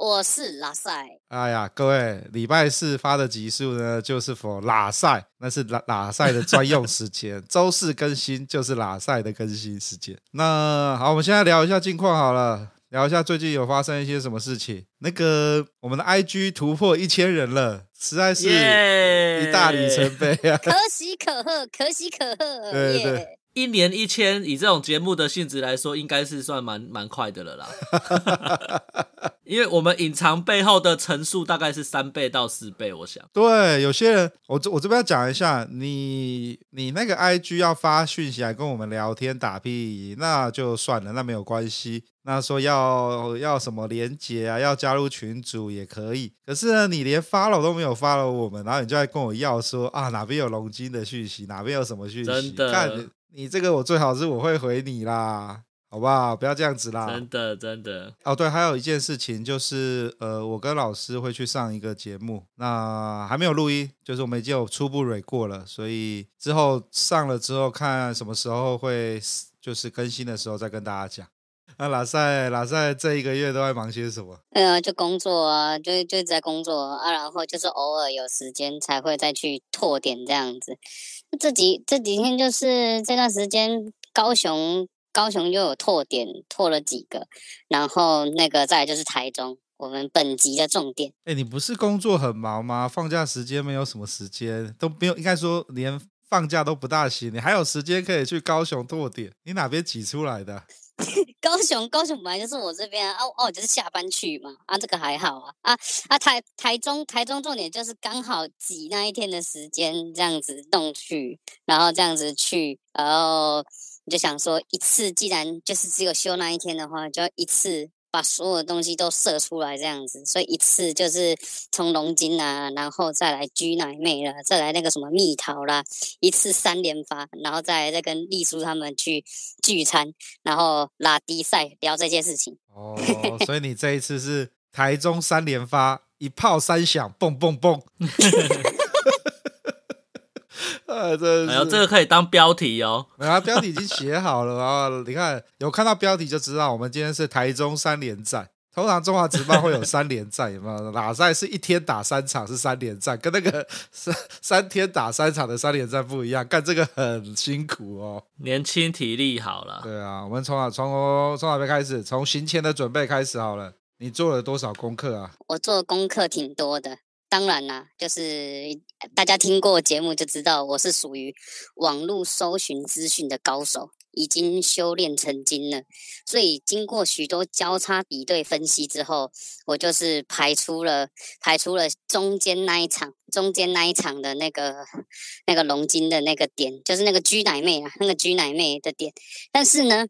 我是拉塞。哎呀，各位，礼拜四发的集数呢，就是 for 拉塞，那是拉拉塞的专用时间。周四更新就是拉塞的更新时间。那好，我们现在聊一下近况好了，聊一下最近有发生一些什么事情。那个我们的 IG 突破一千人了，实在是一大里程碑啊！可喜可贺，可喜可贺。对对一年一千，以这种节目的性质来说，应该是算蛮蛮快的了啦。因为我们隐藏背后的层数大概是三倍到四倍，我想。对，有些人，我这我这边要讲一下，你你那个 IG 要发讯息来跟我们聊天打屁，那就算了，那没有关系。那说要要什么连结啊，要加入群组也可以。可是呢，你连 follow 都没有 follow 我们，然后你就在跟我要说啊，哪边有龙金的讯息，哪边有什么讯息，真的。你这个我最好是我会回你啦，好不好？不要这样子啦。真的真的。哦，对，还有一件事情就是，呃，我跟老师会去上一个节目，那还没有录音，就是我们已经有初步蕊过了，所以之后上了之后看什么时候会就是更新的时候再跟大家讲。那拉赛拉赛这一个月都在忙些什么？呃，就工作啊，就就在工作啊，然后就是偶尔有时间才会再去拓点这样子。这几这几天就是这段时间，高雄高雄又有拓点，拓了几个，然后那个再来就是台中，我们本集的重点。哎，你不是工作很忙吗？放假时间没有什么时间，都没有，应该说连放假都不大行，你还有时间可以去高雄拓点，你哪边挤出来的？高雄，高雄本来就是我这边啊，哦，哦，就是下班去嘛，啊，这个还好啊，啊啊台台中，台中重点就是刚好挤那一天的时间，这样子弄去，然后这样子去，然后你就想说，一次既然就是只有休那一天的话，就要一次。把所有的东西都射出来，这样子，所以一次就是从龙筋啊，然后再来居奶妹了，再来那个什么蜜桃啦，一次三连发，然后再再跟丽叔他们去聚餐，然后拉低赛聊这件事情。哦，所以你这一次是台中三连发，一炮三响，蹦蹦蹦。呃，这哎呦，这个可以当标题哦。没有啊，标题已经写好了啊。你看，有看到标题就知道，我们今天是台中三连战。通常中华职棒会有三连战，有没有？哪赛是一天打三场是三连战，跟那个 三三天打三场的三连战不一样。干这个很辛苦哦。年轻体力好了。对啊，我们从哪从从哪边开始？从行前的准备开始好了。你做了多少功课啊？我做的功课挺多的。当然啦，就是大家听过节目就知道，我是属于网络搜寻资讯的高手，已经修炼成精了。所以经过许多交叉比对分析之后，我就是排出了排出了中间那一场，中间那一场的那个那个龙筋的那个点，就是那个居奶妹啊，那个居奶妹的点。但是呢，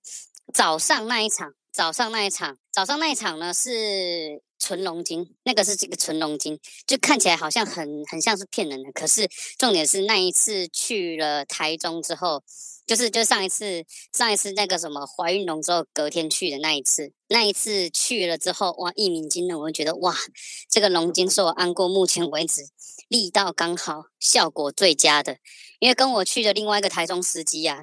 早上那一场，早上那一场，早上那一场呢是。纯龙筋，那个是这个纯龙筋，就看起来好像很很像是骗人的。可是重点是那一次去了台中之后，就是就上一次上一次那个什么怀孕龙之后隔天去的那一次，那一次去了之后，哇，一鸣惊人，我就觉得哇，这个龙筋是我按过目前为止力道刚好、效果最佳的。因为跟我去的另外一个台中司机啊，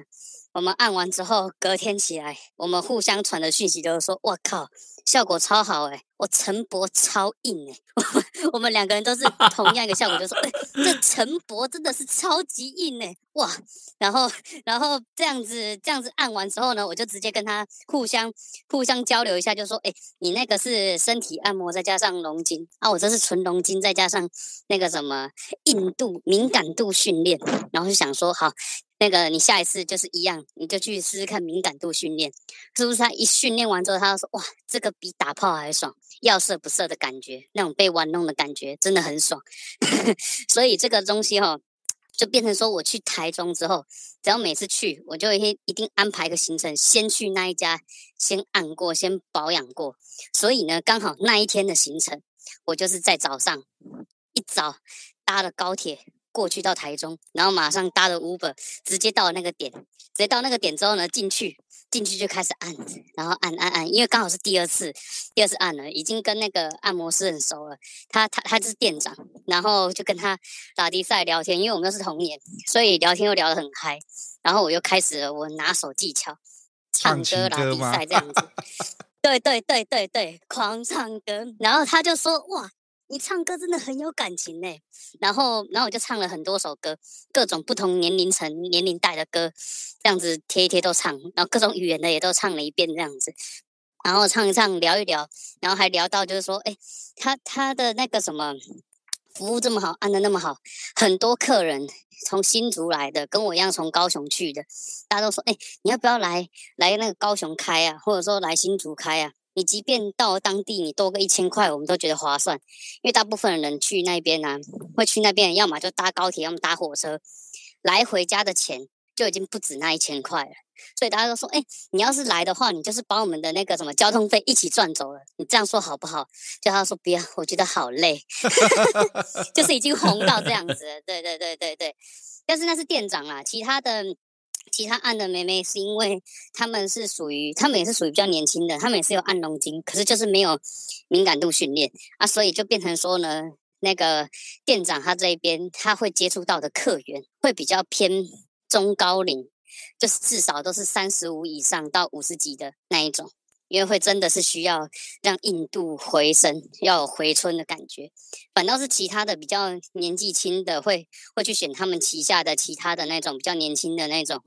我们按完之后隔天起来，我们互相传的讯息都是说，我靠，效果超好哎、欸。我陈柏超硬哎、欸，我 们我们两个人都是 同样一个效果，就说哎、欸，这陈柏真的是超级硬哎、欸，哇！然后然后这样子这样子按完之后呢，我就直接跟他互相互相交流一下，就说哎、欸，你那个是身体按摩再加上龙筋啊，我这是纯龙筋再加上那个什么硬度敏感度训练，然后就想说好。那个，你下一次就是一样，你就去试试看敏感度训练，是不是？他一训练完之后，他就说：“哇，这个比打炮还爽，要射不射的感觉，那种被玩弄的感觉真的很爽。”所以这个东西哈，就变成说，我去台中之后，只要每次去，我就一一定安排个行程，先去那一家，先按过，先保养过。所以呢，刚好那一天的行程，我就是在早上一早搭了高铁过去到台中，然后马上搭了 Uber，直接到那个点，直接到那个点之后呢，进去。进去就开始按，然后按按按，因为刚好是第二次，第二次按了，已经跟那个按摩师很熟了。他他他就是店长，然后就跟他打的赛聊天，因为我们又是同年，所以聊天又聊得很嗨。然后我又开始了我拿手技巧，唱歌打的赛这样子。对对对对对，狂唱歌。然后他就说：“哇。”你唱歌真的很有感情呢，然后，然后我就唱了很多首歌，各种不同年龄层、年龄带的歌，这样子贴一贴都唱，然后各种语言的也都唱了一遍这样子，然后唱一唱，聊一聊，然后还聊到就是说，哎，他他的那个什么服务这么好，按的那么好，很多客人从新竹来的，跟我一样从高雄去的，大家都说，哎，你要不要来来那个高雄开啊，或者说来新竹开啊？你即便到当地，你多个一千块，我们都觉得划算，因为大部分人去那边呢、啊，会去那边，要么就搭高铁，要么搭火车，来回家的钱就已经不止那一千块了。所以大家都说，哎、你要是来的话，你就是把我们的那个什么交通费一起赚走了。你这样说好不好？就他说不要，我觉得好累，就是已经红到这样子。对对对对对，但是那是店长啦，其他的。其他按的妹妹是因为他们是属于，他们也是属于比较年轻的，他们也是有按龙筋，可是就是没有敏感度训练啊，所以就变成说呢，那个店长他这一边他会接触到的客源会比较偏中高龄，就是至少都是三十五以上到五十级的那一种。因为会真的是需要让硬度回升，要有回春的感觉。反倒是其他的比较年纪轻的会会去选他们旗下的其他的那种比较年轻的那种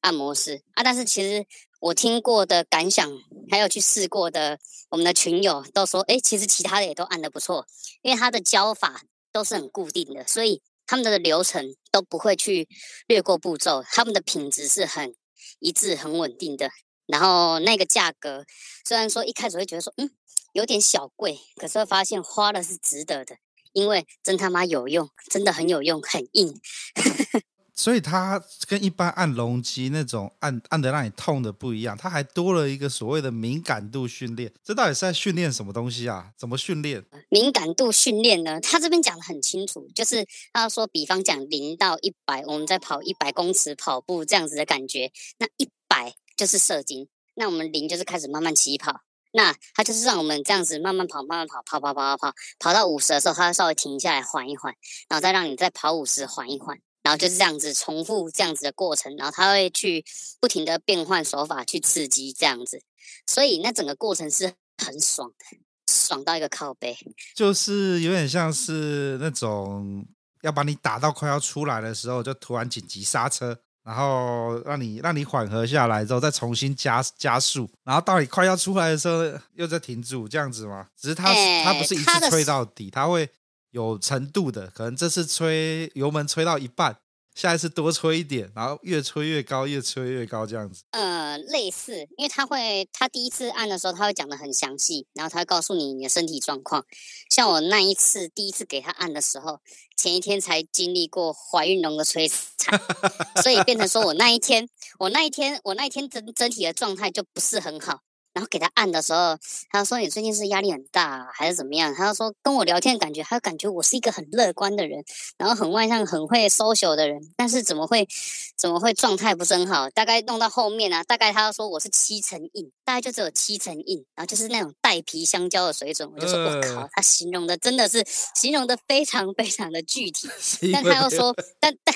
按摩师啊。但是其实我听过的感想，还有去试过的，我们的群友都说，诶，其实其他的也都按得不错，因为他的教法都是很固定的，所以他们的流程都不会去略过步骤，他们的品质是很一致、很稳定的。然后那个价格，虽然说一开始会觉得说，嗯，有点小贵，可是会发现花了是值得的，因为真他妈有用，真的很有用，很硬。所以它跟一般按龙机那种按按的让你痛的不一样，它还多了一个所谓的敏感度训练。这到底是在训练什么东西啊？怎么训练？敏感度训练呢？他这边讲的很清楚，就是他说，比方讲零到一百，我们在跑一百公尺跑步这样子的感觉，那一百。就是射精，那我们零就是开始慢慢起跑，那他就是让我们这样子慢慢跑，慢慢跑，跑跑跑跑跑，跑到五十的时候，他稍微停下来缓一缓，然后再让你再跑五十缓一缓，然后就是这样子重复这样子的过程，然后他会去不停的变换手法去刺激这样子，所以那整个过程是很爽的，爽到一个靠背，就是有点像是那种要把你打到快要出来的时候，就突然紧急刹车。然后让你让你缓和下来之后，再重新加加速，然后到你快要出来的时候又再停住，这样子吗？只是它、欸、它不是一次吹到底，它会有程度的，可能这次吹油门吹到一半。下一次多吹一点，然后越吹越高，越吹越高，这样子。呃，类似，因为它会，它第一次按的时候，它会讲的很详细，然后它会告诉你你的身体状况。像我那一次第一次给他按的时候，前一天才经历过怀孕龙的摧残，所以变成说我那一天，我那一天，我那一天整整体的状态就不是很好。然后给他按的时候，他说：“你最近是压力很大还是怎么样？”他说：“跟我聊天的感觉，他感觉我是一个很乐观的人，然后很外向、很会 social 的人，但是怎么会怎么会状态不是很好？大概弄到后面啊，大概他说我是七成硬，大概就只有七成硬，然后就是那种带皮香蕉的水准。我就说我靠，他形容的真的是形容的非常非常的具体，但他又说，但但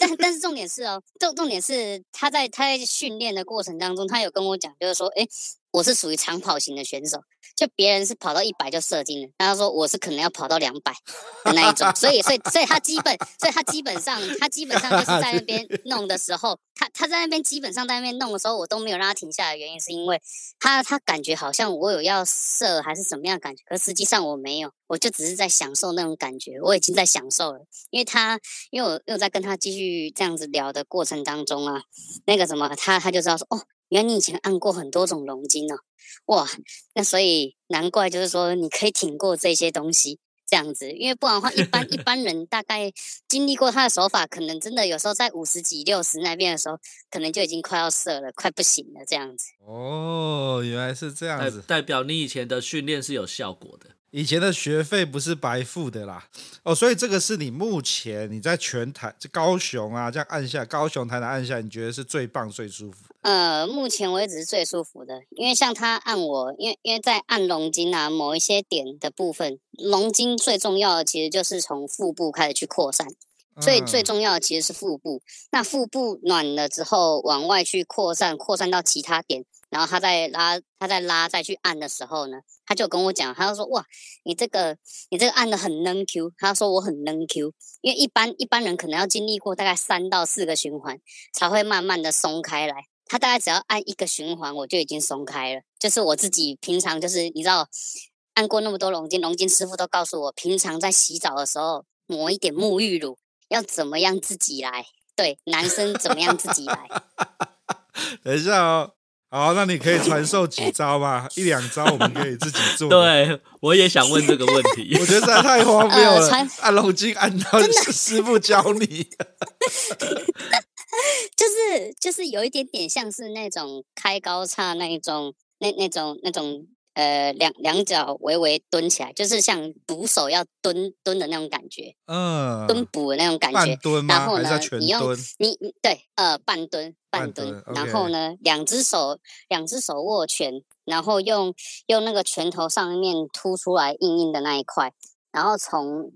但但是重点是哦，重重点是他在他在训练的过程当中，他有跟我讲，就是说，哎。”我是属于长跑型的选手，就别人是跑到一百就射精了，他说我是可能要跑到两百的那一种，所以所以所以他基本，所以他基本上他基本上就是在那边 弄的时候，他他在那边基本上在那边弄的时候，我都没有让他停下来，原因是因为他他感觉好像我有要射还是什么样的感觉，可实际上我没有，我就只是在享受那种感觉，我已经在享受了，因为他因为我又在跟他继续这样子聊的过程当中啊，那个什么他他就知道说哦。原来你以前按过很多种龙筋哦，哇，那所以难怪就是说你可以挺过这些东西这样子，因为不然的话，一般一般人大概经历过他的手法，可能真的有时候在五十几、六十那边的时候，可能就已经快要射了，快不行了这样子。哦，原来是这样子，代表你以前的训练是有效果的。以前的学费不是白付的啦。哦，所以这个是你目前你在全台，这高雄啊，这样按下，高雄台南按下，你觉得是最棒、最舒服？呃，目前为止是最舒服的，因为像他按我，因为因为在按龙筋啊，某一些点的部分，龙筋最重要的其实就是从腹部开始去扩散。所以最。重要的其实是腹部，那腹部暖了之后，往外去扩散，扩散到其他点，然后他再拉，他再拉，再去按的时候呢，他就跟我讲，他就说哇，你这个你这个按的很嫩 Q，他说我很嫩 Q，因为一般一般人可能要经历过大概三到四个循环才会慢慢的松开来，他大概只要按一个循环我就已经松开了，就是我自己平常就是你知道按过那么多龙筋，龙筋师傅都告诉我，平常在洗澡的时候抹一点沐浴乳。要怎么样自己来？对，男生怎么样自己来？等一下哦，好，那你可以传授几招吗？一两招我们可以自己做。对，我也想问这个问题。我觉得实在太荒谬了，呃、按龙筋按到师傅教你，就是就是有一点点像是那种开高叉那一种，那那种那种。呃，两两脚微微蹲起来，就是像捕手要蹲蹲的那种感觉，嗯，蹲捕的那种感觉。半蹲吗？然后呢，你用你你对，呃，半蹲半蹲，半蹲然后呢，两只手两只手握拳，然后用用那个拳头上面凸出来硬硬的那一块，然后从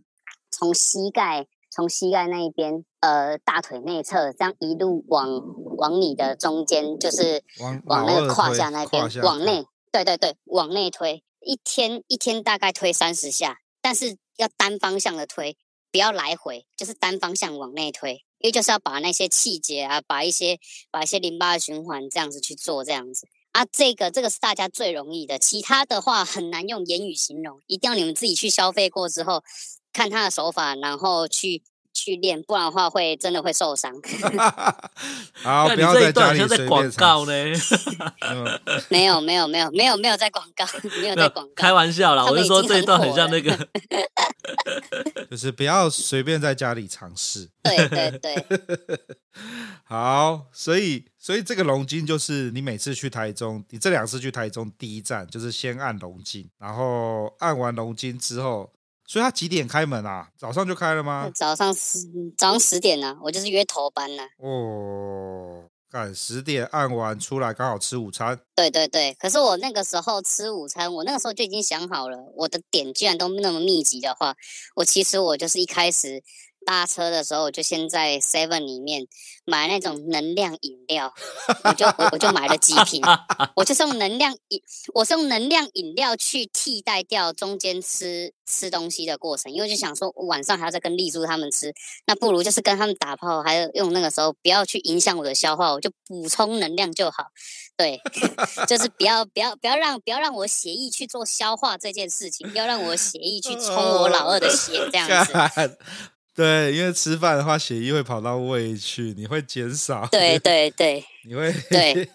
从膝盖从膝盖那一边，呃，大腿内侧这样一路往往你的中间，就是往往那个胯下那边往内。对对对，往内推，一天一天大概推三十下，但是要单方向的推，不要来回，就是单方向往内推，因为就是要把那些气节啊，把一些把一些淋巴的循环这样子去做，这样子啊，这个这个是大家最容易的，其他的话很难用言语形容，一定要你们自己去消费过之后，看他的手法，然后去。去练，不然的话会真的会受伤。好，不要在家里随便广告呢。没有没有没有没有没有在广告，没有在广告，开玩笑啦。我是说这一段很像那个，就是不要随便在家里尝试。对对对。好，所以所以这个龙筋就是你每次去台中，你这两次去台中第一站就是先按龙筋，然后按完龙筋之后。所以他几点开门啊？早上就开了吗？早上十早上十点呢、啊，我就是约头班呢、啊。哦，赶十点按完出来，刚好吃午餐。对对对，可是我那个时候吃午餐，我那个时候就已经想好了，我的点居然都那么密集的话，我其实我就是一开始。搭车的时候，我就先在 Seven 里面买那种能量饮料，我就我我就买了几瓶，我就是用能量饮，我是用能量饮料去替代掉中间吃吃东西的过程，因为就想说晚上还要再跟丽珠他们吃，那不如就是跟他们打炮，还有用那个时候不要去影响我的消化，我就补充能量就好。对，就是不要不要不要让不要让我血液去做消化这件事情，不要让我血液去冲我老二的血 这样子。对，因为吃饭的话，血液会跑到胃去，你会减少。对对对，你会对。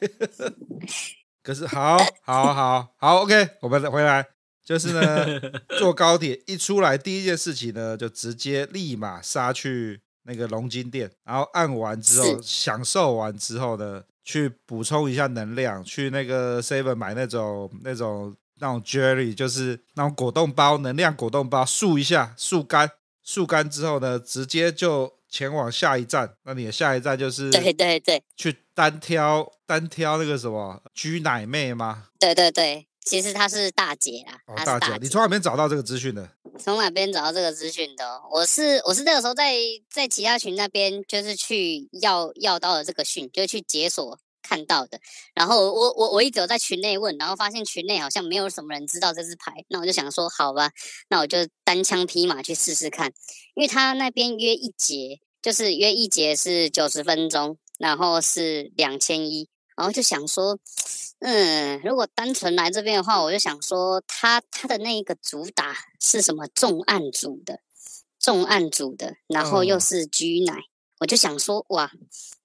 可是好，好，好，好，OK，我们再回来，就是呢，坐高铁一出来，第一件事情呢，就直接立马杀去那个龙筋店，然后按完之后，享受完之后呢，去补充一下能量，去那个 Seven 买那种那种那种 Jelly，就是那种果冻包，能量果冻包，漱一下，漱干。漱干之后呢，直接就前往下一站。那你的下一站就是对对对，去单挑单挑那个什么居奶妹吗？对对对，其实她是大姐啦。哦，大姐，你从哪边找到这个资讯的？从哪边找到这个资讯的？我是我是那个时候在在其他群那边，就是去要要到了这个讯，就去解锁。看到的，然后我我我一直有在群内问，然后发现群内好像没有什么人知道这支牌，那我就想说，好吧，那我就单枪匹马去试试看，因为他那边约一节就是约一节是九十分钟，然后是两千一，然后就想说，嗯，如果单纯来这边的话，我就想说他他的那一个主打是什么重案组的，重案组的，然后又是居奶，我就想说，哇。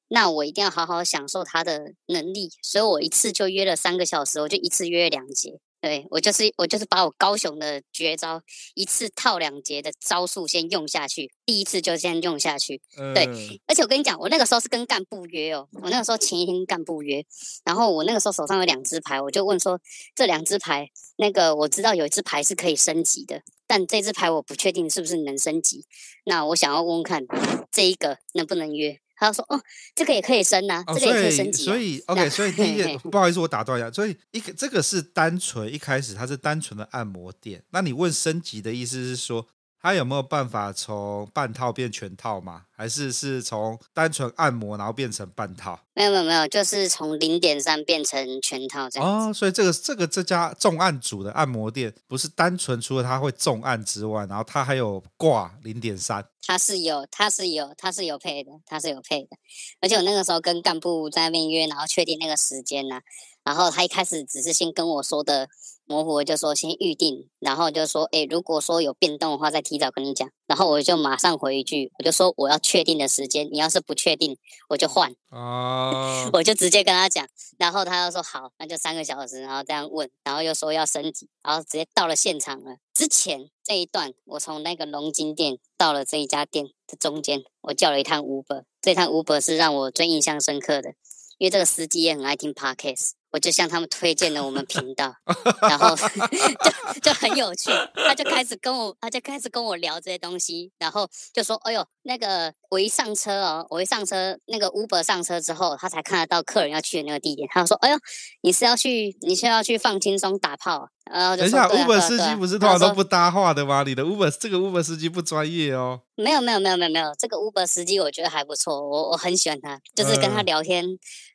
那我一定要好好享受他的能力，所以我一次就约了三个小时，我就一次约两节，对，我就是我就是把我高雄的绝招一次套两节的招数先用下去，第一次就先用下去。嗯、对，而且我跟你讲，我那个时候是跟干部约哦，我那个时候前一天干部约，然后我那个时候手上有两只牌，我就问说，这两只牌，那个我知道有一只牌是可以升级的，但这只牌我不确定是不是能升级，那我想要问问看这一个能不能约。他说：“哦，这个也可以升呐、啊，哦、这个也可以升级、啊。所以，OK，所以第一个不好意思，我打断一下。所以一个这个是单纯一开始它是单纯的按摩店。那你问升级的意思是说？”他有没有办法从半套变全套吗？还是是从单纯按摩然后变成半套？没有没有没有，就是从零点三变成全套这样。哦，所以这个这个这家重案组的按摩店不是单纯除了他会重案之外，然后他还有挂零点三。他是有，他是有，他是有配的，他是有配的。而且我那个时候跟干部在那边约，然后确定那个时间呢、啊，然后他一开始只是先跟我说的。模糊就说先预定，然后就说，诶，如果说有变动的话，再提早跟你讲。然后我就马上回一句，我就说我要确定的时间，你要是不确定，我就换。哦，我就直接跟他讲，然后他又说好，那就三个小时，然后这样问，然后又说要升级，然后直接到了现场了。之前这一段，我从那个龙金店到了这一家店的中间，我叫了一趟 Uber，这趟 Uber 是让我最印象深刻的，因为这个司机也很爱听 Podcast。我就向他们推荐了我们频道，然后 就就很有趣，他就开始跟我，他就开始跟我聊这些东西，然后就说：“哎呦，那个我一上车哦，我一上车，那个 Uber 上车之后，他才看得到客人要去的那个地点。他就说：‘哎呦，你是要去，你是要去放轻松打炮？’然后就：‘等一下，Uber 司机啊、不是通常都不搭话的吗？你的 Uber 这个 Uber 司机不专业哦。’没有，没有，没有，没有，没有，这个 Uber 司机我觉得还不错，我我很喜欢他，就是跟他聊天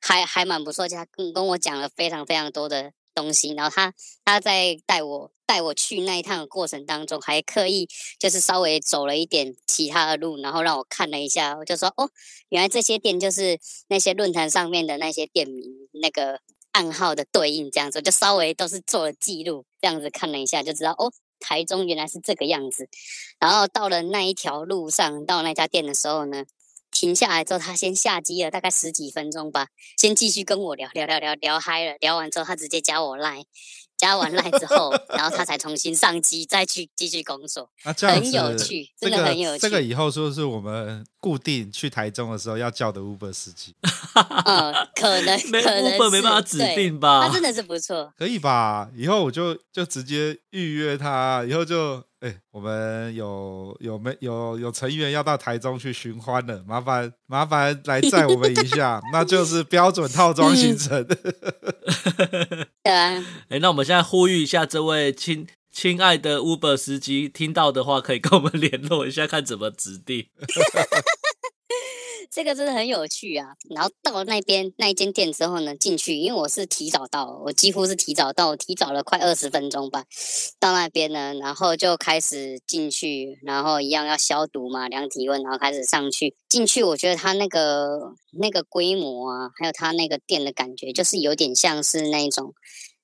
还、嗯、还蛮不错，就他跟跟我讲”非常非常多的东西，然后他他在带我带我去那一趟的过程当中，还刻意就是稍微走了一点其他的路，然后让我看了一下，我就说哦，原来这些店就是那些论坛上面的那些店名那个暗号的对应，这样子就稍微都是做了记录，这样子看了一下就知道哦，台中原来是这个样子。然后到了那一条路上，到那家店的时候呢，停下来之后，他先下机了，大概十几分钟吧，先继续跟我聊聊聊聊聊嗨了。聊完之后，他直接加我赖，加完赖之后，然后他才重新上机，再去继续工作。啊，这样子很有趣，真的很有趣。这个、这个以后说是我们固定去台中的时候要叫的 Uber 司机。嗯，可能可能 Uber 没办法指定吧？他真的是不错，可以吧？以后我就就直接预约他，以后就。哎、欸，我们有有没有有成员要到台中去寻欢了？麻烦麻烦来载我们一下，那就是标准套装行程。对啊，哎、欸，那我们现在呼吁一下这位亲亲爱的 Uber 司机，听到的话可以跟我们联络一下，看怎么指定。这个真的很有趣啊！然后到了那边那一间店之后呢，进去，因为我是提早到，我几乎是提早到，提早了快二十分钟吧。到那边呢，然后就开始进去，然后一样要消毒嘛，量体温，然后开始上去。进去，我觉得他那个那个规模啊，还有他那个店的感觉，就是有点像是那种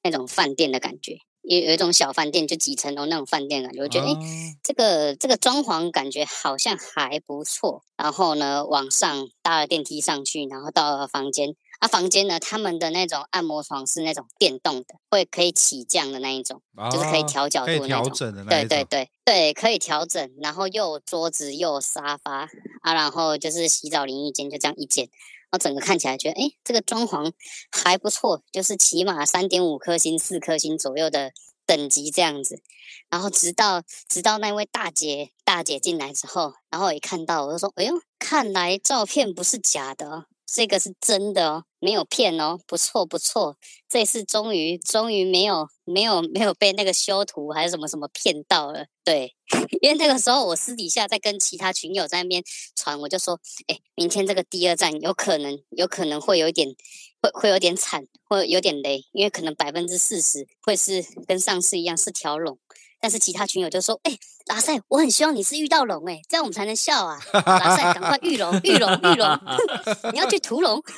那种饭店的感觉。有有一种小饭店，就几层楼那种饭店感觉，我觉得哎、哦欸，这个这个装潢感觉好像还不错。然后呢，往上搭了电梯上去，然后到了房间。啊，房间呢，他们的那种按摩床是那种电动的，会可以起降的那一种，哦、就是可以调角度的那种。调整的那种。对对对对，可以调整。然后又有桌子，又有沙发啊，然后就是洗澡淋浴间，就这样一间。然后整个看起来觉得，哎，这个装潢还不错，就是起码三点五颗星、四颗星左右的等级这样子。然后直到直到那位大姐大姐进来之后，然后我一看到，我就说，哎呦，看来照片不是假的，这个是真的哦。没有骗哦，不错不错，这次终于终于没有没有没有被那个修图还是什么什么骗到了，对，因为那个时候我私底下在跟其他群友在那边传，我就说，哎，明天这个第二站有可能有可能会有一点会会有点惨，会有点雷，因为可能百分之四十会是跟上次一样是条龙。但是其他群友就说：“哎、欸，拉塞，我很希望你是遇到龙哎，这样我们才能笑啊！拉塞，赶快遇龙，遇龙，遇龙，你要去屠龙。”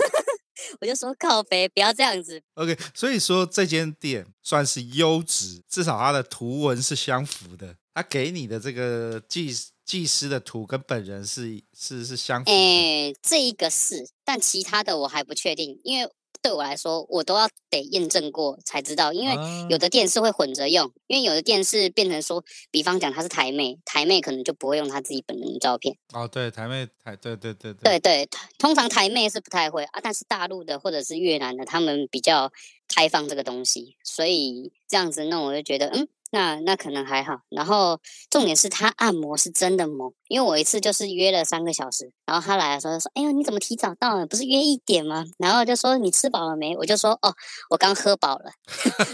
我就说：“靠北，不要这样子。”OK，所以说这间店算是优质，至少它的图文是相符的。他给你的这个技技师的图跟本人是是是相符的。哎、欸，这一个是，但其他的我还不确定，因为。对我来说，我都要得验证过才知道，因为有的店是会混着用，因为有的店是变成说，比方讲他是台妹，台妹可能就不会用他自己本人的照片。哦，对，台妹台，对对对对对对，通常台妹是不太会啊，但是大陆的或者是越南的，他们比较开放这个东西，所以这样子弄我就觉得嗯。那那可能还好，然后重点是他按摩是真的猛，因为我一次就是约了三个小时，然后他来的时候就说：“哎呦，你怎么提早到了？不是约一点吗？”然后就说：“你吃饱了没？”我就说：“哦，我刚喝饱了，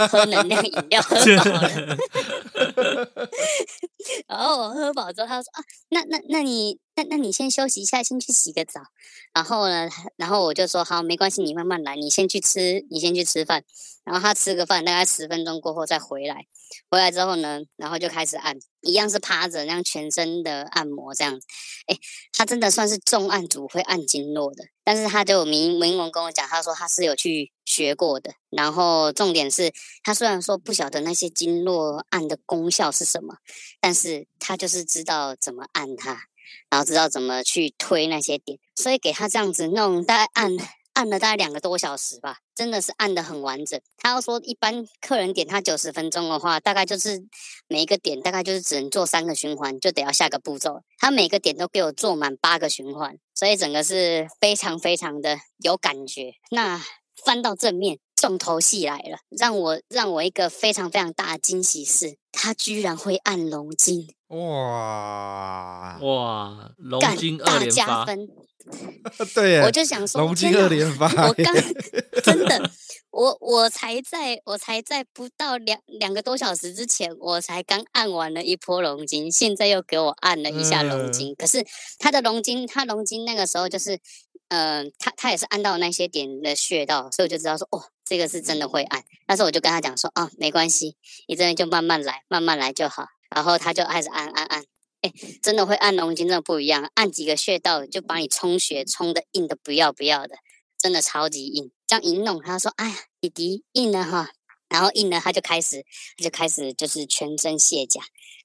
喝能量饮料喝饱了。”然后我喝饱之后，他说：“啊，那那那你那那你先休息一下，先去洗个澡。”然后呢，然后我就说：“好，没关系，你慢慢来，你先去吃，你先去吃饭。”然后他吃个饭，大概十分钟过后再回来。回来之后呢，然后就开始按，一样是趴着，那样全身的按摩这样子。哎，他真的算是重案组会按经络的，但是他就明明文跟我讲，他说他是有去学过的。然后重点是他虽然说不晓得那些经络按的功效是什么，但是他就是知道怎么按它，然后知道怎么去推那些点，所以给他这样子弄，大概按。按了大概两个多小时吧，真的是按得很完整。他要说一般客人点他九十分钟的话，大概就是每一个点大概就是只能做三个循环，就得要下个步骤。他每个点都给我做满八个循环，所以整个是非常非常的有感觉。那翻到正面，重头戏来了，让我让我一个非常非常大的惊喜是，他居然会按龙筋！哇哇，龙筋二连发。大加分 对，我就想说，龙筋二连发，我刚 真的，我我才在我才在不到两两个多小时之前，我才刚按完了一波龙筋，现在又给我按了一下龙筋。嗯、可是他的龙筋，他龙筋那个时候就是，嗯、呃，他他也是按到那些点的穴道，所以我就知道说，哦，这个是真的会按。但是我就跟他讲说，啊，没关系，你这边就慢慢来，慢慢来就好。然后他就开始按按按。哎真的会按龙筋，真的不一样。按几个穴道就把你充血充的硬的不要不要的，真的超级硬。这样一弄，他说：“哎呀，弟弟硬了哈。”然后硬了，他就开始，他就开始就是全身卸甲，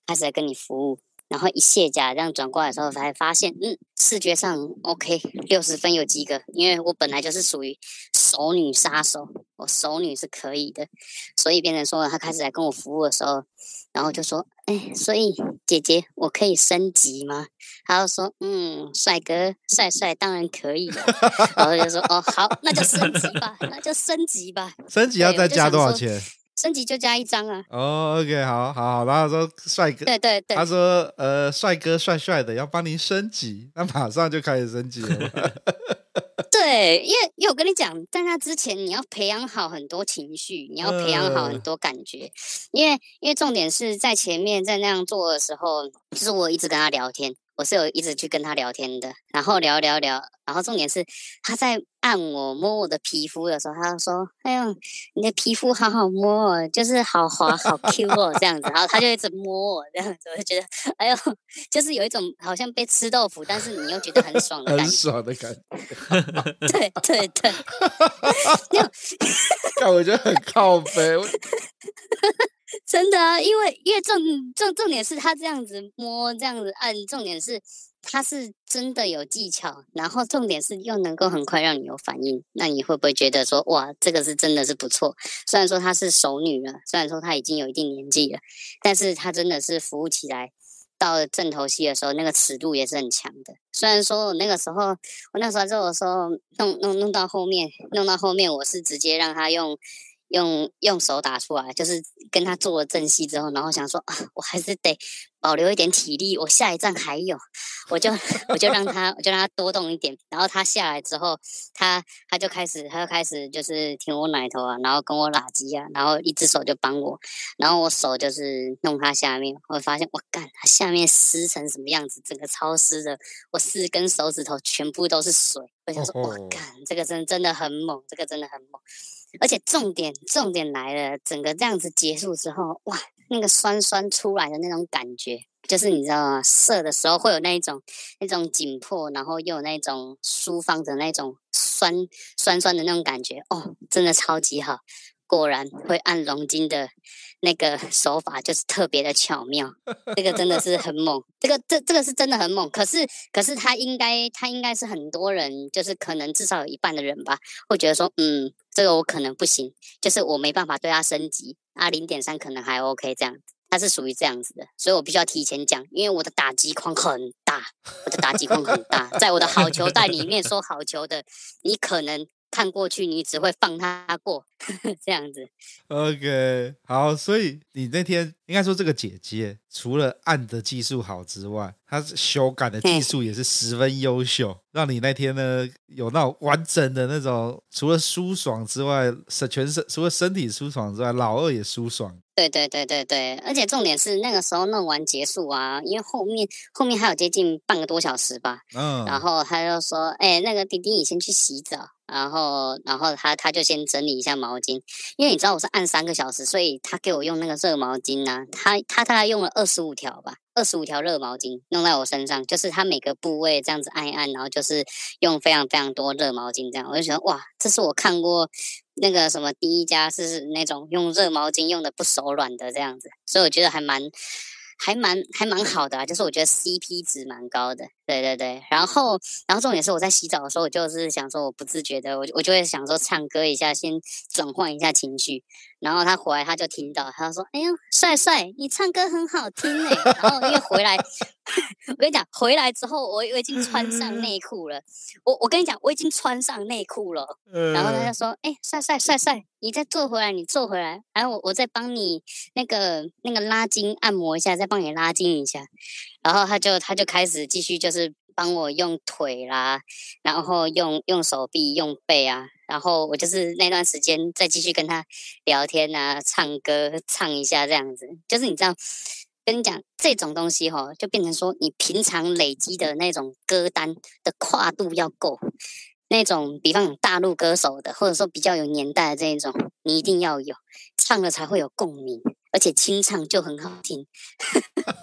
开始来跟你服务。然后一卸甲这样转过来的时候，才发现，嗯，视觉上 OK，六十分有及格。因为我本来就是属于熟女杀手，我熟女是可以的，所以变成说他开始来跟我服务的时候，然后就说，哎，所以姐姐，我可以升级吗？然后说，嗯，帅哥，帅帅，当然可以了。然后就说，哦，好，那就升级吧，那就升级吧。升级要再加多少钱？升级就加一张啊！哦、oh,，OK，好好好，然后说帅哥，对对对，他说呃，帅哥帅帅的要帮您升级，那马上就开始升级了。对，因为因为我跟你讲，在那之前你要培养好很多情绪，你要培养好很多感觉，呃、因为因为重点是在前面在那样做的时候，就是我一直跟他聊天。我是有一直去跟他聊天的，然后聊聊聊，然后重点是他在按我摸我的皮肤的时候，他就说：“哎呦，你的皮肤好好摸哦，就是好滑好 Q 哦，这样子。”然后他就一直摸我这样子，我就觉得哎呦，就是有一种好像被吃豆腐，但是你又觉得很爽的感觉，很爽的感觉。对对对，但 我觉得很靠北。真的啊，因为因为重重重点是他这样子摸，这样子按，重点是他是真的有技巧，然后重点是又能够很快让你有反应，那你会不会觉得说哇，这个是真的是不错？虽然说她是熟女了，虽然说她已经有一定年纪了，但是她真的是服务起来，到正头戏的时候，那个尺度也是很强的。虽然说我那个时候，我那时候做的时候弄弄弄到后面，弄到后面我是直接让他用。用用手打出来，就是跟他做了正戏之后，然后想说啊，我还是得保留一点体力，我下一站还有，我就我就让他我就让他多动一点，然后他下来之后，他他就开始他就开始就是舔我奶头啊，然后跟我拉鸡啊，然后一只手就帮我，然后我手就是弄他下面，我发现我干他下面湿成什么样子，整个超湿的，我四根手指头全部都是水，我想说我干这个真真的很猛，这个真的很猛。而且重点重点来了，整个这样子结束之后，哇，那个酸酸出来的那种感觉，就是你知道吗？射的时候会有那一种那种紧迫，然后又有那种舒放的那种酸酸酸的那种感觉，哦，真的超级好。果然会按龙筋的那个手法就是特别的巧妙，这个真的是很猛，这个这这个是真的很猛。可是可是他应该他应该是很多人，就是可能至少有一半的人吧，会觉得说，嗯。这个我可能不行，就是我没办法对它升级啊，零点三可能还 OK 这样它，是属于这样子的，所以我必须要提前讲，因为我的打击框很大，我的打击框很大，在我的好球袋里面说好球的，你可能。看过去，你只会放他过 这样子。OK，好，所以你那天应该说这个姐姐除了按的技术好之外，她修改的技术也是十分优秀，让你那天呢有那种完整的那种，除了舒爽之外，是全身除了身体舒爽之外，老二也舒爽。对对对对对，而且重点是那个时候弄完结束啊，因为后面后面还有接近半个多小时吧。嗯，然后他就说：“哎，那个弟弟，你先去洗澡。”然后，然后他他就先整理一下毛巾，因为你知道我是按三个小时，所以他给我用那个热毛巾啊，他他大概用了二十五条吧，二十五条热毛巾弄在我身上，就是他每个部位这样子按一按，然后就是用非常非常多热毛巾这样，我就觉得哇，这是我看过那个什么第一家是那种用热毛巾用的不手软的这样子，所以我觉得还蛮。还蛮还蛮好的啊，就是我觉得 CP 值蛮高的，对对对。然后然后重点是我在洗澡的时候，我就是想说我不自觉的，我我就会想说唱歌一下，先转换一下情绪。然后他回来他就听到，他说：“哎呦，帅帅，你唱歌很好听哎。”然后因为回来，我跟你讲，回来之后我我已经穿上内裤了。我我跟你讲，我已经穿上内裤了。然后他就说：“哎，帅帅帅帅。”你再坐回来，你坐回来，然后我我再帮你那个那个拉筋按摩一下，再帮你拉筋一下，然后他就他就开始继续就是帮我用腿啦，然后用用手臂用背啊，然后我就是那段时间再继续跟他聊天啊，唱歌唱一下这样子，就是你知道，跟你讲这种东西哈，就变成说你平常累积的那种歌单的跨度要够。那种，比方大陆歌手的，或者说比较有年代的这一种，你一定要有，唱了才会有共鸣。而且清唱就很好听，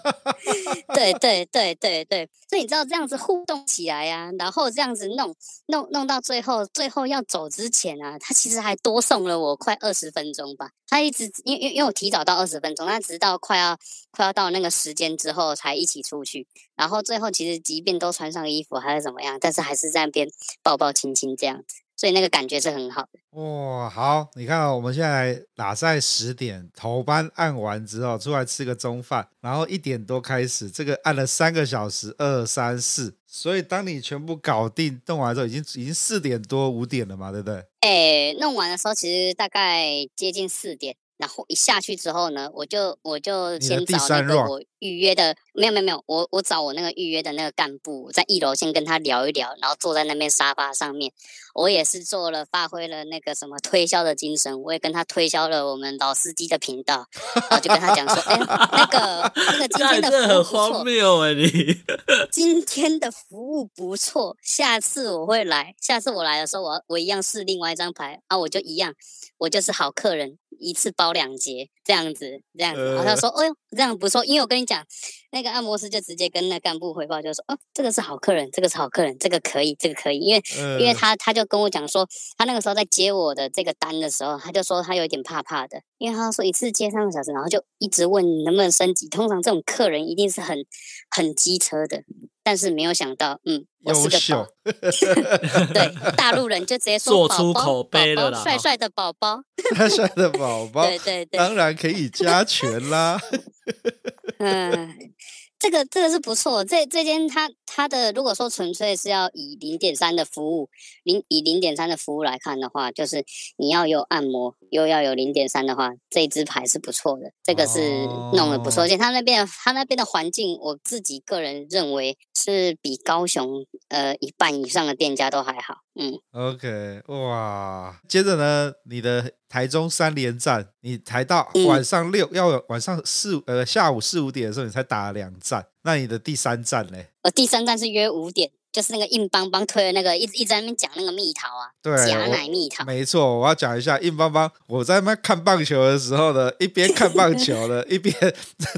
对对对对对，所以你知道这样子互动起来呀、啊，然后这样子弄弄弄到最后，最后要走之前啊，他其实还多送了我快二十分钟吧。他一直因因为因为我提早到二十分钟，他直到快要快要到那个时间之后才一起出去。然后最后其实即便都穿上衣服还是怎么样，但是还是在那边抱抱亲亲这样子。所以那个感觉是很好的哇！好，你看，我们现在打在十点头班按完之后，出来吃个中饭，然后一点多开始，这个按了三个小时，二三四，所以当你全部搞定弄完之后，已经已经四点多五点了嘛，对不对？哎，弄完的时候其实大概接近四点。然后一下去之后呢，我就我就先找那个我预约的，没有没有没有，我我找我那个预约的那个干部，在一楼先跟他聊一聊，然后坐在那边沙发上面，我也是做了发挥了那个什么推销的精神，我也跟他推销了我们老司机的频道，然后就跟他讲说，哎，那个那个今天的服务不错，很荒谬哎你，今天的服务不错，下次我会来，下次我来的时候我我一样试另外一张牌啊，我就一样，我就是好客人。一次包两节这样子，这样子，然后他说：“哎呦，这样不错。”因为我跟你讲，那个按摩师就直接跟那干部汇报，就说：“哦，这个是好客人，这个是好客人，这个可以，这个可以。”因为，因为他他就跟我讲说，他那个时候在接我的这个单的时候，他就说他有点怕怕的，因为他说一次接三个小时，然后就一直问能不能升级。通常这种客人一定是很很机车的。但是没有想到，嗯，我是个宝，对，大陆人就直接说做出口碑了啦，帅帅的宝宝，帅帅的宝宝，对对对，当然可以加权啦，嗯。这个这个是不错，这这间他他的如果说纯粹是要以零点三的服务，零以零点三的服务来看的话，就是你要有按摩又要有零点三的话，这一支牌是不错的，这个是弄得不错，而且他那边他那边的环境，我自己个人认为是比高雄呃一半以上的店家都还好。嗯，OK，哇，接着呢，你的台中三连战，你台到晚上六，嗯、要晚上四呃下午四五点的时候，你才打了两站，那你的第三站嘞？呃，第三站是约五点。就是那个硬邦邦推的那个，一直一直在那边讲那个蜜桃啊，对，假奶蜜桃。没错，我要讲一下硬邦邦。我在那边看棒球的时候呢，一边看棒球呢，一边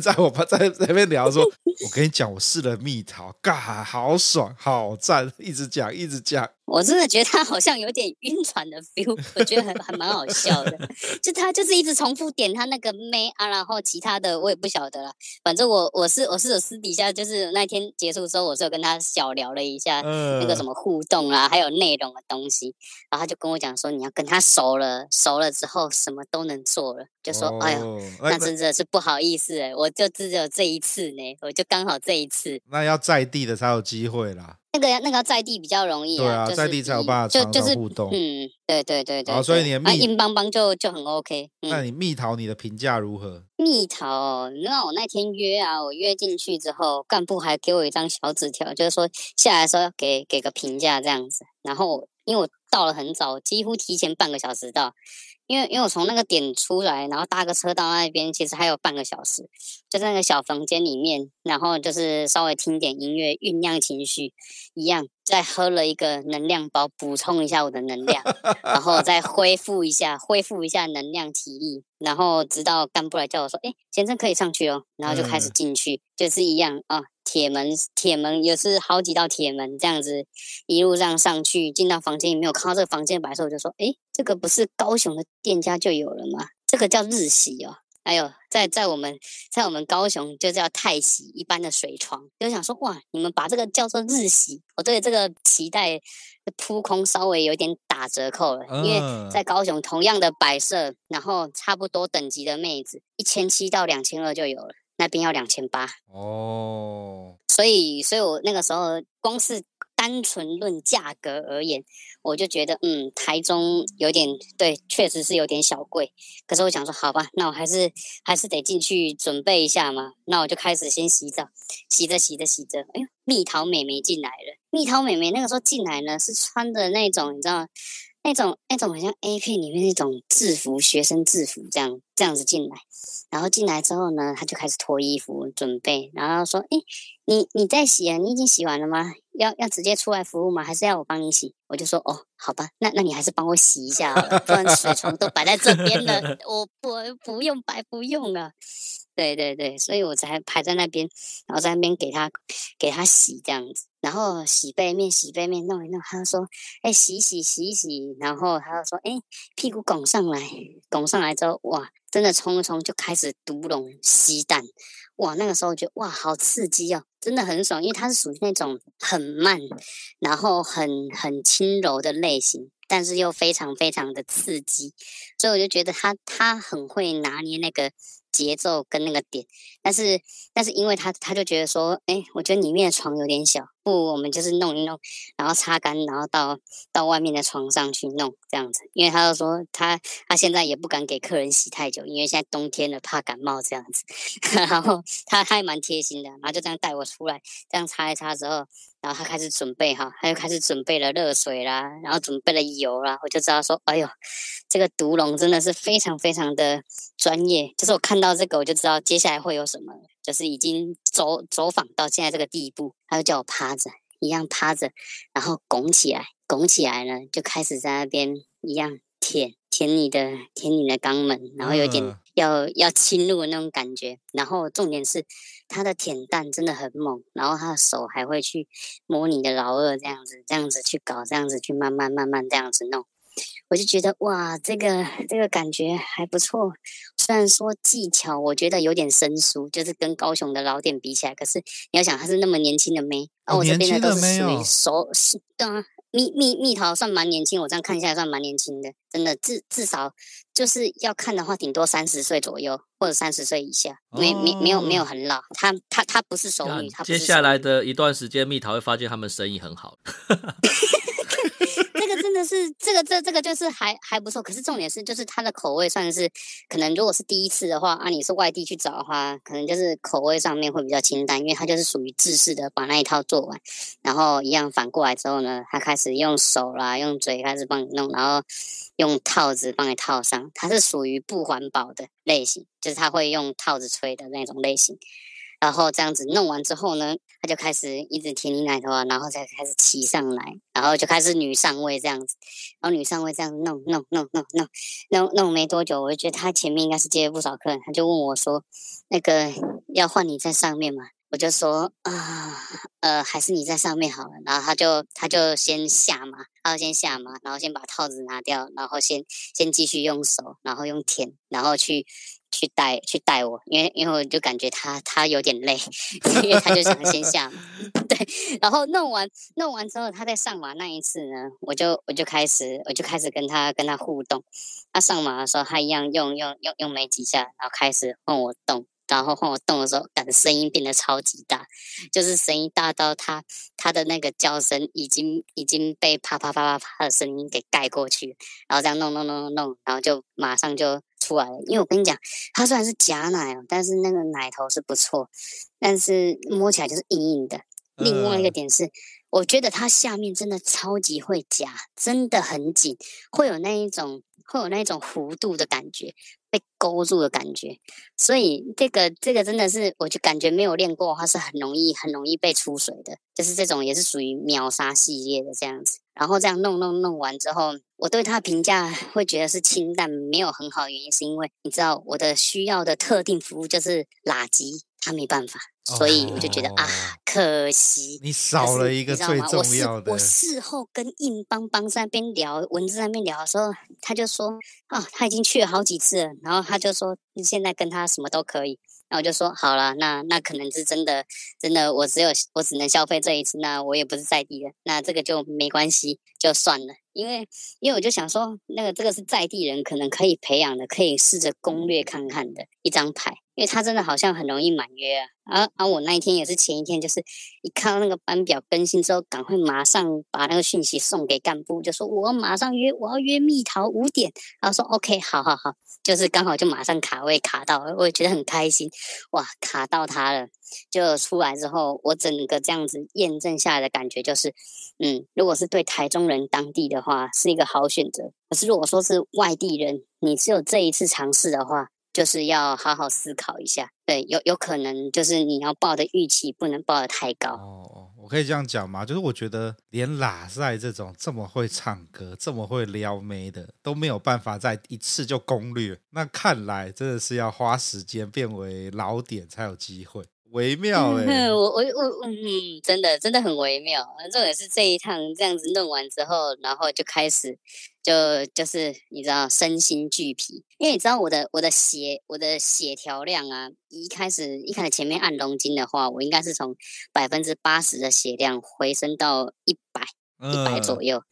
在我们在那边聊说，我跟你讲，我试了蜜桃，嘎，好爽，好赞，一直讲，一直讲。我真的觉得他好像有点晕船的 feel，我觉得还还蛮好笑的。就他就是一直重复点他那个妹啊，然后其他的我也不晓得了。反正我我是我是有私底下，就是那天结束之后，我是有跟他小聊了一下那个什么互动啊，还有内容的东西。然后他就跟我讲说，你要跟他熟了，熟了之后什么都能做了。就说，哎呦，那真的是不好意思哎，我就只有这一次呢，我就刚好这一次。那要在地的才有机会啦。那个那个在地比较容易，对啊，在地才有办法常常互动。嗯，对对对对。好，所以你的蜜硬邦邦就就很 OK。那你蜜桃你的评价如何？蜜桃，那我那天约啊，我约进去之后，干部还给我一张小纸条，就是说下来的时候要给给个评价这样子。然后因为我到了很早，几乎提前半个小时到。因为因为我从那个点出来，然后搭个车到那边，其实还有半个小时，就在那个小房间里面，然后就是稍微听点音乐，酝酿情绪，一样。再喝了一个能量包，补充一下我的能量，然后再恢复一下，恢复一下能量体力，然后直到干部来叫我说：“哎，先生可以上去哦。”然后就开始进去，嗯、就是一样啊。铁门，铁门也是好几道铁门，这样子一路这样上去，进到房间里面，我看到这个房间摆设，我就说：“诶，这个不是高雄的店家就有了吗？这个叫日洗哦。”还有在在我们在我们高雄就叫泰洗，一般的水床。就想说：“哇，你们把这个叫做日洗，我对这个期待的扑空稍微有点打折扣了，因为在高雄同样的摆设，然后差不多等级的妹子，一千七到两千二就有了。”那边要两千八哦，所以，所以我那个时候光是单纯论价格而言，我就觉得，嗯，台中有点对，确实是有点小贵。可是我想说，好吧，那我还是还是得进去准备一下嘛。那我就开始先洗澡，洗着洗着洗着，哎呦，蜜桃妹妹进来了。蜜桃妹妹那个时候进来呢，是穿的那种，你知道吗？那种那种好像 A 片里面那种制服，学生制服这样这样子进来，然后进来之后呢，他就开始脱衣服准备，然后说：“哎，你你在洗啊？你已经洗完了吗？要要直接出来服务吗？还是要我帮你洗？”我就说：“哦，好吧，那那你还是帮我洗一下好了，不然水 床都摆在这边了，我不不用白不用了。”对对对，所以我才排在那边，然后在那边给他给他洗这样子，然后洗背面洗背面弄一弄，他就说：“哎，洗洗洗洗。”然后他就说：“哎，屁股拱上来，拱上来之后，哇，真的冲一冲就开始独龙吸蛋，哇，那个时候我觉得哇，好刺激哦，真的很爽，因为它是属于那种很慢，然后很很轻柔的类型，但是又非常非常的刺激，所以我就觉得他他很会拿捏那个。节奏跟那个点，但是但是因为他他就觉得说，哎，我觉得里面的床有点小，不，我们就是弄一弄，然后擦干，然后到到外面的床上去弄这样子。因为他就说他他现在也不敢给客人洗太久，因为现在冬天了，怕感冒这样子。然后他他还蛮贴心的，然后就这样带我出来，这样擦一擦之后，然后他开始准备哈，他就开始准备了热水啦，然后准备了油啦，我就知道说，哎呦，这个独龙真的是非常非常的专业，就是我看。到这个我就知道接下来会有什么，就是已经走走访到现在这个地步，他就叫我趴着，一样趴着，然后拱起来，拱起来呢，就开始在那边一样舔舔你的舔你的肛门，然后有点要要侵入的那种感觉，然后重点是他的舔蛋真的很猛，然后他的手还会去摸你的老二这样子，这样子去搞，这样子去慢慢慢慢这样子弄。我就觉得哇，这个这个感觉还不错。虽然说技巧我觉得有点生疏，就是跟高雄的老店比起来，可是你要想，她是那么年轻的妹，而、哦、我这边的都是属于熟，是对啊，蜜蜜蜜桃算蛮年轻，我这样看起来算蛮年轻的，真的至至少就是要看的话，顶多三十岁左右或者三十岁以下，没没没有没有很老。她她她不是熟女，她接下来的一段时间，蜜桃会发现他们生意很好。这个真的是，这个这这个就是还还不错，可是重点是，就是它的口味算是可能，如果是第一次的话，啊，你是外地去找的话，可能就是口味上面会比较清淡，因为它就是属于制式的，把那一套做完，然后一样反过来之后呢，他开始用手啦，用嘴开始帮你弄，然后用套子帮你套上，它是属于不环保的类型，就是他会用套子吹的那种类型。然后这样子弄完之后呢，他就开始一直舔你奶头啊，然后再开始骑上来，然后就开始女上位这样子，然后女上位这样弄弄弄弄弄弄弄没多久，我就觉得他前面应该是接了不少客人，他就问我说：“那个要换你在上面吗？”我就说啊，呃，还是你在上面好了。然后他就他就先下马，他就先下马，然后先把套子拿掉，然后先先继续用手，然后用舔，然后去去带去带我，因为因为我就感觉他他有点累，因为他就想先下，对。然后弄完弄完之后，他在上马那一次呢，我就我就开始我就开始跟他跟他互动。他上马的时候，他一样用用用用没几下，然后开始换我动。然后换我动的时候，感觉声音变得超级大，就是声音大到他他的那个叫声已经已经被啪啪啪啪啪的声音给盖过去，然后这样弄弄弄弄弄，然后就马上就出来了。因为我跟你讲，它虽然是假奶哦，但是那个奶头是不错，但是摸起来就是硬硬的。另外一个点是，我觉得它下面真的超级会夹，真的很紧，会有那一种会有那一种弧度的感觉。被勾住的感觉，所以这个这个真的是，我就感觉没有练过，它是很容易很容易被出水的，就是这种也是属于秒杀系列的这样子。然后这样弄弄弄完之后，我对他的评价会觉得是清淡，没有很好的原因是因为你知道我的需要的特定服务就是垃圾，他没办法。所以我就觉得、哦、啊，可惜你少了一个最重要的。我事后跟硬邦邦在那边聊，文字在那边聊的时候，他就说啊，他已经去了好几次了，然后他就说你现在跟他什么都可以。然后我就说好了，那那可能是真的，真的我只有我只能消费这一次，那我也不是在地的，那这个就没关系，就算了。因为因为我就想说，那个这个是在地人可能可以培养的，可以试着攻略看看的一张牌。因为他真的好像很容易满约啊，而、啊、而我那一天也是前一天，就是一看到那个班表更新之后，赶快马上把那个讯息送给干部，就说我马上约，我要约蜜桃五点。然后说 OK，好好好，就是刚好就马上卡位卡到，我也觉得很开心，哇，卡到他了。就出来之后，我整个这样子验证下来的感觉就是，嗯，如果是对台中人当地的话，是一个好选择。可是如果说是外地人，你只有这一次尝试的话，就是要好好思考一下，对，有有可能就是你要报的预期不能报的太高。哦，我可以这样讲吗？就是我觉得连喇塞这种这么会唱歌、这么会撩妹的都没有办法在一次就攻略，那看来真的是要花时间变为老点才有机会。微妙哎、欸，我我我嗯，真的真的很微妙。重点是这一趟这样子弄完之后，然后就开始就就是你知道身心俱疲，因为你知道我的我的血我的血条量啊，一开始一开始前面按龙筋的话，我应该是从百分之八十的血量回升到一百一百左右。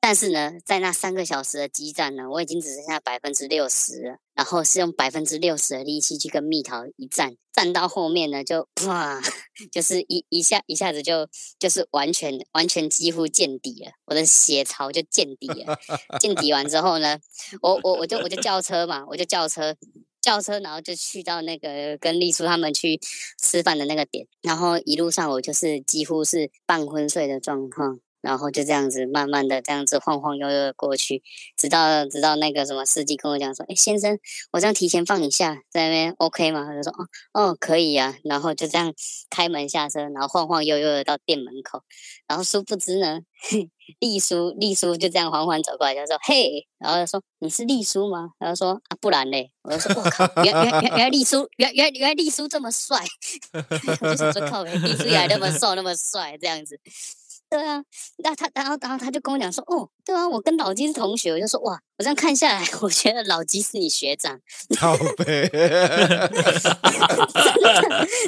但是呢，在那三个小时的激战呢，我已经只剩下百分之六十了。然后是用百分之六十的力气去跟蜜桃一战，战到后面呢，就哇，就是一一下一下子就就是完全完全几乎见底了，我的血槽就见底了。见底完之后呢，我我我就我就叫车嘛，我就叫车叫车，然后就去到那个跟丽叔他们去吃饭的那个点，然后一路上我就是几乎是半昏睡的状况。然后就这样子，慢慢的这样子晃晃悠悠的过去，直到直到那个什么司机跟我讲说：“哎，先生，我这样提前放你下，在那边 OK 吗？”他就说：“哦哦，可以呀、啊。”然后就这样开门下车，然后晃晃悠悠的到店门口，然后殊不知呢，丽叔丽叔就这样缓缓走过来，就说：“嘿。”然后他说：“你是丽叔吗？”然后说：“啊，不然嘞。”我就说：“我靠，原原原原来丽叔原原原来丽叔这么帅。”我就想说：“靠，丽叔原来那么瘦那么帅，这样子。”对啊，那他然后然后他就跟我讲说，哦，对啊，我跟老金是同学，我就说哇，我这样看下来，我觉得老金是你学长，好呗，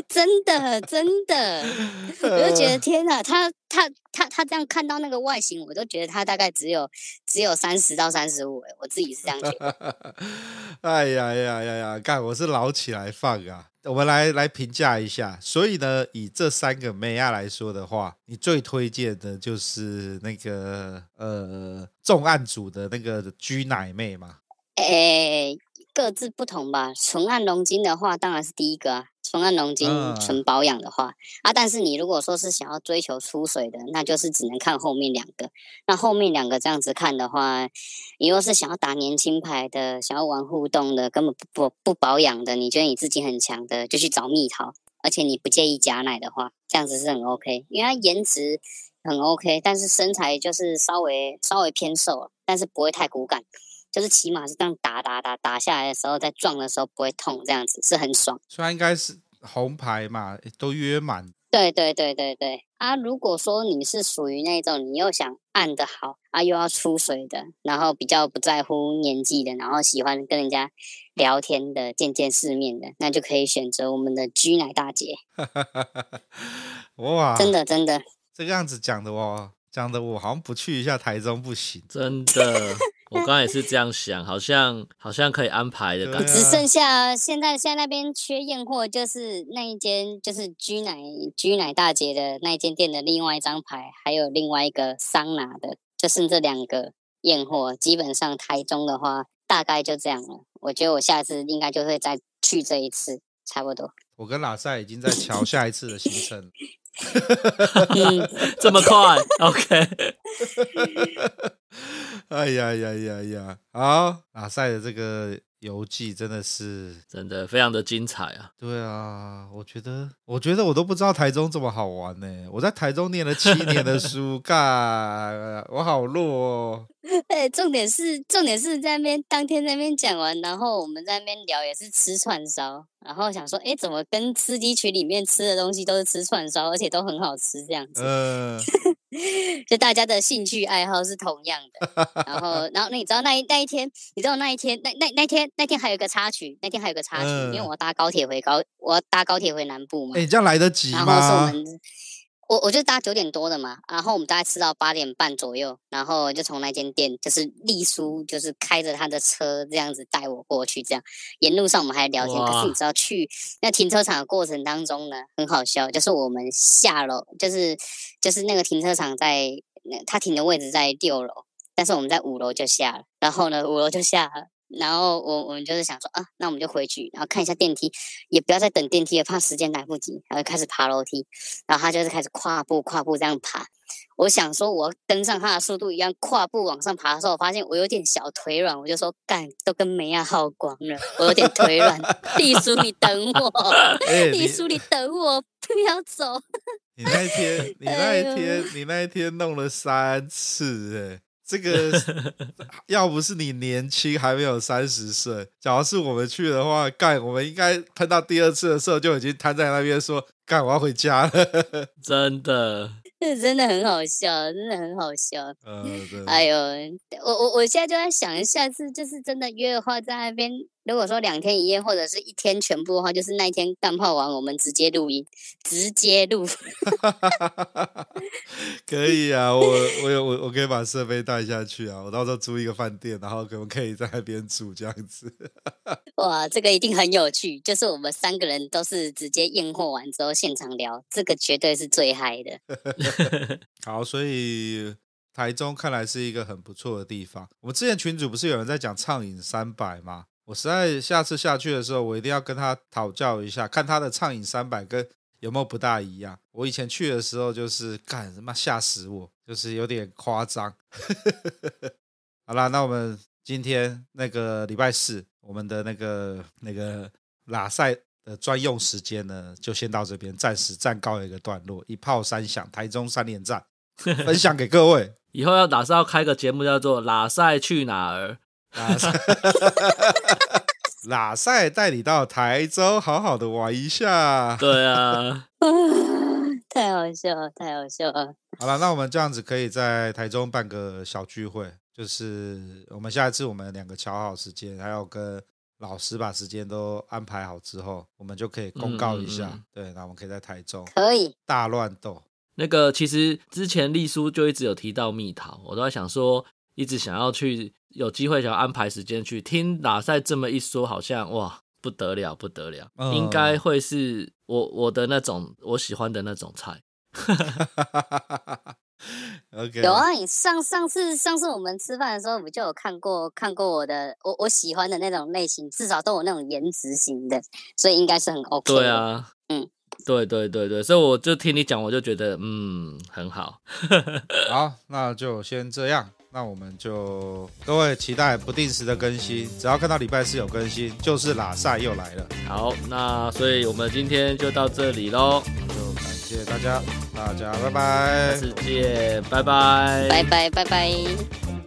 真的真的真的，我就觉得天哪，他他他他这样看到那个外形，我都觉得他大概只有只有三十到三十五，哎，我自己是这样觉得。哎呀呀呀呀，干，我是老起来放啊。我们来来评价一下，所以呢，以这三个妹啊来说的话，你最推荐的就是那个呃重案组的那个居奶妹嘛？诶，各自不同吧。纯按龙筋的话，当然是第一个啊。纯按龙筋、纯保养的话、嗯、啊，但是你如果说是想要追求出水的，那就是只能看后面两个。那后面两个这样子看的话，你若是想要打年轻牌的，想要玩互动的，根本不不不保养的，你觉得你自己很强的，就去找蜜桃。而且你不介意假奶的话，这样子是很 OK，因为它颜值很 OK，但是身材就是稍微稍微偏瘦，但是不会太骨感。就是起码是这样打打打打下来的时候，在撞的时候不会痛，这样子是很爽。所以它应该是红牌嘛，都约满。对对对对对啊！如果说你是属于那种你又想按的好啊，又要出水的，然后比较不在乎年纪的，然后喜欢跟人家聊天的、见见世面的，那就可以选择我们的居奶大姐。哇！真的真的，这个样子讲的哦，讲的我好像不去一下台中不行。真的。我刚刚也是这样想，好像好像可以安排的感觉。只剩下现在现在那边缺验货，就是那一间就是居奶居奶大姐的那一间店的另外一张牌，还有另外一个桑拿的，就剩这两个验货。基本上台中的话，大概就这样了。我觉得我下次应该就会再去这一次，差不多。我跟老赛已经在瞧下一次的行程。嗯，这么快？OK。哎呀呀呀呀！好，阿赛的这个游记真的是真的非常的精彩啊！对啊，我觉得，我觉得我都不知道台中这么好玩呢。我在台中念了七年的书，干，我好弱哦。对，重点是重点是在那边当天在那边讲完，然后我们在那边聊也是吃串烧，然后想说，哎，怎么跟司机群里面吃的东西都是吃串烧，而且都很好吃这样子。嗯、呃，就大家的兴趣爱好是同样的。然后，然后那你知道那一那一天，你知道那一天那那那天那天还有个插曲，那天还有个插曲，呃、因为我要搭高铁回高，我要搭高铁回南部嘛。哎，你这样来得及吗？然后是我们。我我就搭九点多的嘛，然后我们大概吃到八点半左右，然后就从那间店，就是丽叔，就是开着他的车这样子带我过去，这样沿路上我们还聊天。可是你知道去那停车场的过程当中呢，很好笑，就是我们下楼，就是就是那个停车场在他停的位置在六楼，但是我们在五楼就下了，然后呢五楼就下了。然后我我们就是想说啊，那我们就回去，然后看一下电梯，也不要再等电梯了，怕时间来不及，然后开始爬楼梯。然后他就是开始跨步跨步这样爬。我想说，我跟上他的速度一样，跨步往上爬的时候，我发现我有点小腿软，我就说干，都跟梅亚耗光了，我有点腿软。丽叔，你等我，丽叔，你等我，不要走。你那一天，你那一天，哎、你那一天弄了三次，哎。这个 要不是你年轻还没有三十岁，假如是我们去的话，干我们应该喷到第二次的时候就已经瘫在那边说干我要回家了，真的，这真的很好笑，真的很好笑。嗯、呃，哎呦，我我我现在就在想，下次就是真的约的话，在那边。如果说两天一夜或者是一天全部的话，就是那一天干泡完，我们直接录音，直接录。可以啊，我我有我我可以把设备带下去啊，我到时候租一个饭店，然后可不可以在那边住这样子？哇，这个一定很有趣，就是我们三个人都是直接验货完之后现场聊，这个绝对是最嗨的。好，所以台中看来是一个很不错的地方。我们之前群主不是有人在讲畅饮三百吗？我实在下次下去的时候，我一定要跟他讨教一下，看他的畅饮三百跟有没有不大一样。我以前去的时候就是干什么吓死我，就是有点夸张。好啦，那我们今天那个礼拜四，我们的那个那个拉赛的专用时间呢，就先到这边，暂时暂告一个段落。一炮三响，台中三连战，分享给各位。以后要打算要开个节目，叫做“拉赛去哪儿”。拉赛，拉赛带你到台州，好好的玩一下。对啊，太好笑了，太好笑了。好了，那我们这样子可以在台中办个小聚会，就是我们下一次我们两个瞧好时间，还有跟老师把时间都安排好之后，我们就可以公告一下。嗯嗯嗯对，那我们可以在台中可以大乱斗。那个其实之前丽叔就一直有提到蜜桃，我都在想说，一直想要去。有机会想要安排时间去听拉赛这么一说，好像哇不得了不得了，嗯、应该会是我我的那种我喜欢的那种菜。Okay. 有啊，你上上次上次我们吃饭的时候，我就有看过看过我的我我喜欢的那种类型，至少都有那种颜值型的，所以应该是很 OK。对啊，嗯，对对对对，所以我就听你讲，我就觉得嗯很好。好，那就先这样。那我们就各位期待不定时的更新，只要看到礼拜四有更新，就是拉赛又来了。好，那所以我们今天就到这里喽，就感谢大家，大家拜拜，下次见，拜拜，拜拜拜拜。